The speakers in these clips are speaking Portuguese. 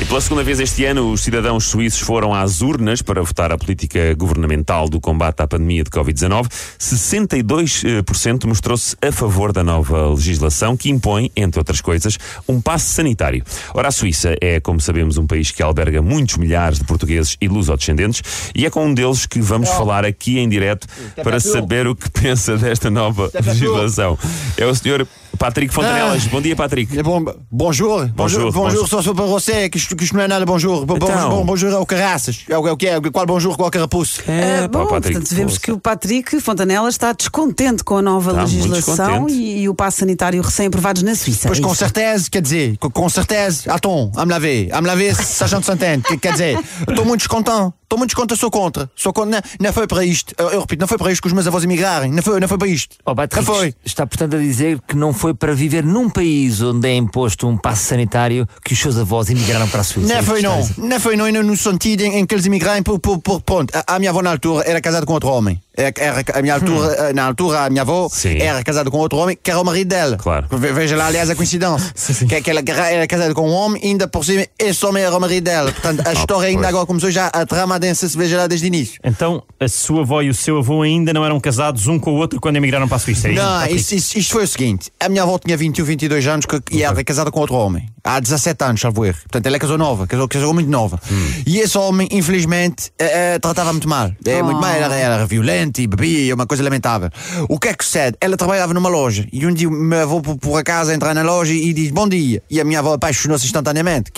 E pela segunda vez este ano, os cidadãos suíços foram às urnas para votar a política governamental do combate à pandemia de Covid-19. 62% mostrou-se a favor da nova legislação que impõe, entre outras coisas, um passe sanitário. Ora, a Suíça é, como sabemos, um país que alberga muitos milhares de portugueses e lusodescendentes e é com um deles que vamos falar aqui em direto para saber o que pensa desta nova legislação. É o senhor Patrick Fontanelas. Bom dia, Patrick. É bom, bonjour. Bonjour, Bonjour, bonjour. só sou para você, que isto, que isto não é nada bonjour. Bo- Então. Bom, bonjour é o caraças. É o, é o que é? Qual bonjour, qual carapuço? É, Ah, pá, bom, Patrick, portanto, vemos que o Patrick Fontanella está descontente com a nova Está legislação e, e o passo sanitário recém-aprovados na Suíça. Pois É com certeza, quer dizer, com, com certeza, attends, a me laver, a me laver, sachant de que- quer dizer, estou muito descontente, estou muito descontente, sou contra, sou contra, não, não foi para isto, eu, eu repito, não foi para isto que os meus avós emigrarem, não foi, não foi para isto, Ó Patrick, não foi. está portanto a dizer que não foi para viver num país onde é imposto um passo sanitário que os seus avós emigraram para a Suíça. Não É foi não, não foi não, no sentido em, em que eles emigraram por, por, por pronto, a, a minha avó na altura era casada com outro homem, era, a minha altura, eh, na altura a minha avó Sim. era casada com outro homem que era o marido dela. Claro. Ve- Veja lá, aliás, a coincidência. Que, que ela era casada com um homem ainda por cima esse homem era o marido dela. Portanto, a história ainda pois. agora começou já a trama densa se veja lá desde o início. Então, a sua avó e o seu avô ainda não eram casados um com o outro quando emigraram para a Suíça? é isso? Não, Ok. isto, isto- isto foi o seguinte: a minha avó tinha 21, 22 anos que- e era casada com outro homem. Há 17 anos, salvo erro. Portanto, ela casou nova, casou, casou muito nova. E esse homem, infelizmente, eh, eh, tratava muito mal. É, muito mal, era, era violento e bebia, uma coisa lamentável. O que é que sucede? Ela trabalhava numa loja e um dia o meu avô, por, por acaso, entra na loja e diz bom dia. E a minha avó apaixonou-se instantaneamente,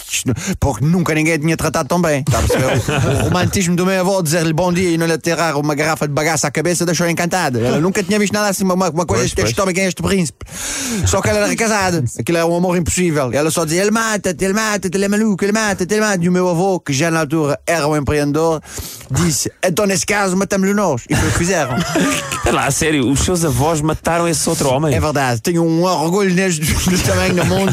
porque nunca ninguém tinha tratado tão bem. Perceber? O, romantismo do meu avô dizer-lhe bom dia e não lhe atirar uma garrafa de bagaço à cabeça deixou encantada. Ela nunca tinha visto nada assim, uma, uma coisa Pois, este pois. histórico em este príncipe. Só que ela era casada. Aquilo era um amor impossível. Ela só dizia: ele mata-te, ele mata-te, ele é maluco, ele mata-te, ele mata-te. E o meu avô, que já na altura era um empreendedor, disse: então nesse caso matamos-lhe nós. E foi o que fizeram. Espera lá, a sério, os seus avós mataram esse outro homem? É verdade, tenho um orgulho neste tamanho do mundo.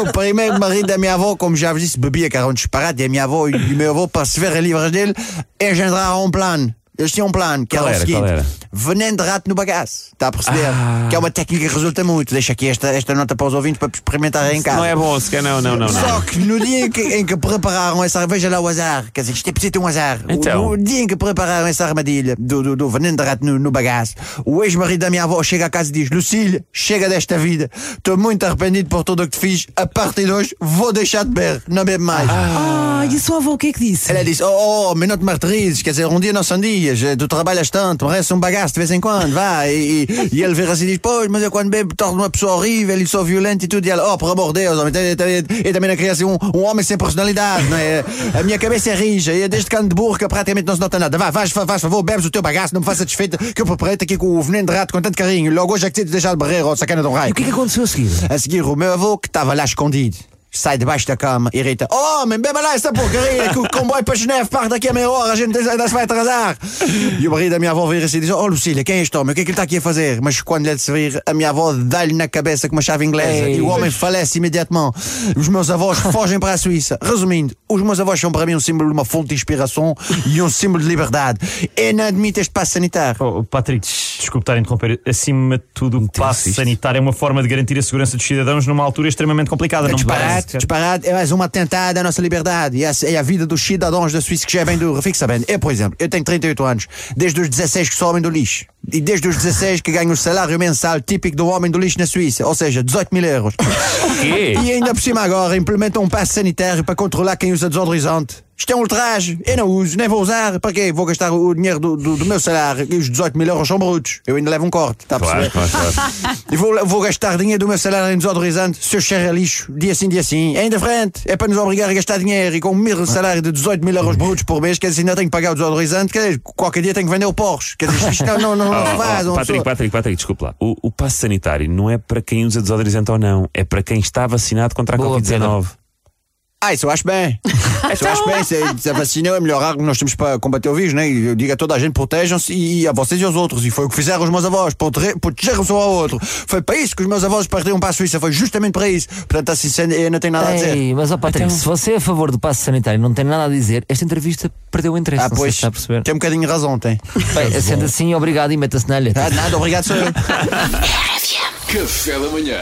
O primeiro marido da minha avó, como já vos disse, bebia, que era um disparate, e a minha avó e o meu avô, para se ver a livros dele, engendraram um plano. Eles tinham um plano, que era, era? o seguinte: veneno de rato no bagaço. Está a perceber? Ah. Que é uma técnica que resulta muito. Deixa aqui esta, esta nota para os ouvintes para experimentar em casa. Não é bom, sequer não, não, não. Só não. que no dia em que, em que prepararam essa. Veja lá o azar. Quer dizer, isto é preciso ter um azar. Então. O, dia em que prepararam essa armadilha do, do, do veneno de rato no, no bagaço, o ex-marido da minha avó chega a casa e diz: Lucília, chega desta vida. Estou muito arrependido por tudo o que te fiz. A partir de hoje, vou deixar de beber. Não bebo mais. Ah, e a sua avó o que é que disse? Ela disse: Oh, oh, mas não te martirizes, quer dizer, um dia não são dias, eh, tu trabalhas tanto, resta um bagaço de vez em quando, vá. E, e, e ele vira assim e diz: Pois, mas eu quando bebo torno uma pessoa horrível e sou violento e tudo. E ela: Oh, por amor de Deus, homem, eu, também não queria ser um, um homem sem personalidade, não é? A minha cabeça é rija e desde que ando de burca praticamente não se nota nada. Vá, vais, faz favor, bebes o teu bagaço, não me faças desfeita que eu preparei-te aqui com o veneno de rato com tanto carinho. Logo hoje é que te deixar de barreira, ou sacana de um raio. E o que é que aconteceu a seguir? A seguir, o meu avô, que estava lá escondido, sai debaixo da cama e grita: Oh, homem, beba lá essa porcaria que o comboio para Geneve parte daqui a meia hora, a gente ainda se vai atrasar. E o marido da minha avó vira-se e diz: Oh, Lucília, quem é este homem? O que é que ele está aqui a fazer? Mas quando ele se vir, a minha avó dá-lhe na cabeça com uma chave inglesa Ei. e o homem falece imediatamente. Os meus avós fogem para a Suíça. Resumindo, os meus avós são para mim um símbolo de uma fonte de inspiração e um símbolo de liberdade. E não admito este passo sanitário. Oh, Patrick, desculpe estar a interromper. Acima de tudo, o passo isto. sanitário é uma forma de garantir a segurança dos cidadãos numa altura extremamente complicada. não me parece? Disparate, disparate, é mais um atentado à nossa liberdade e à, vida dos cidadãos da Suíça que já é bem dura. Fique sabendo, eu, por exemplo, eu tenho 38 anos, desde os 16 que sou homem do lixo. E desde os 16 que ganho o salário mensal típico do homem do lixo na Suíça, ou seja, 18 mil euros. quê? E ainda por cima agora implementam um passo sanitário para controlar quem usa desodorizante. Isto é um ultraje, eu não uso, nem vou usar. Para quê? Vou gastar o dinheiro do, do, do meu salário e os 18 mil euros são brutos. Eu ainda levo um corte, está a Claro, perceber? claro, claro. E vou, vou gastar dinheiro do meu salário em desodorizante, se eu cheiro a lixo, dia sim, dia sim. É ainda frente, é para nos obrigar a gastar dinheiro e com um mísero salário de 18 mil euros brutos por mês, quer dizer, ainda tenho que pagar o desodorizante, quer dizer, qualquer dia tenho que vender o Porsche. Quer dizer, isto não, não, não, não Oh, se faz. oh, Patrick, Patrick, Patrick, desculpe lá. O, o passo sanitário não é para quem usa desodorizante ou não, é para quem está vacinado contra a Boa, Covid-19. Ah, isso eu acho bem. Eu acho bem, se, se a vacina é a melhor arma que nós temos para combater o vírus, né? Eu digo a toda a gente, protejam-se e a vocês e aos outros. E foi o que fizeram os meus avós, proteger- protegeram-se um ao outro. Foi para isso que os meus avós partiram para a Suíça, foi justamente para isso. Portanto, assim, eu não tenho nada a dizer. Ei, mas ó Patrick, se você é a favor do passo sanitário e não tem nada a dizer, esta entrevista perdeu o interesse. Ah, pois, se está a perceber. tem um bocadinho de razão, tem. Bem, sendo assim, obrigado e meta-se na alheta. Ah, nada, obrigado, sou eu. Café da manhã.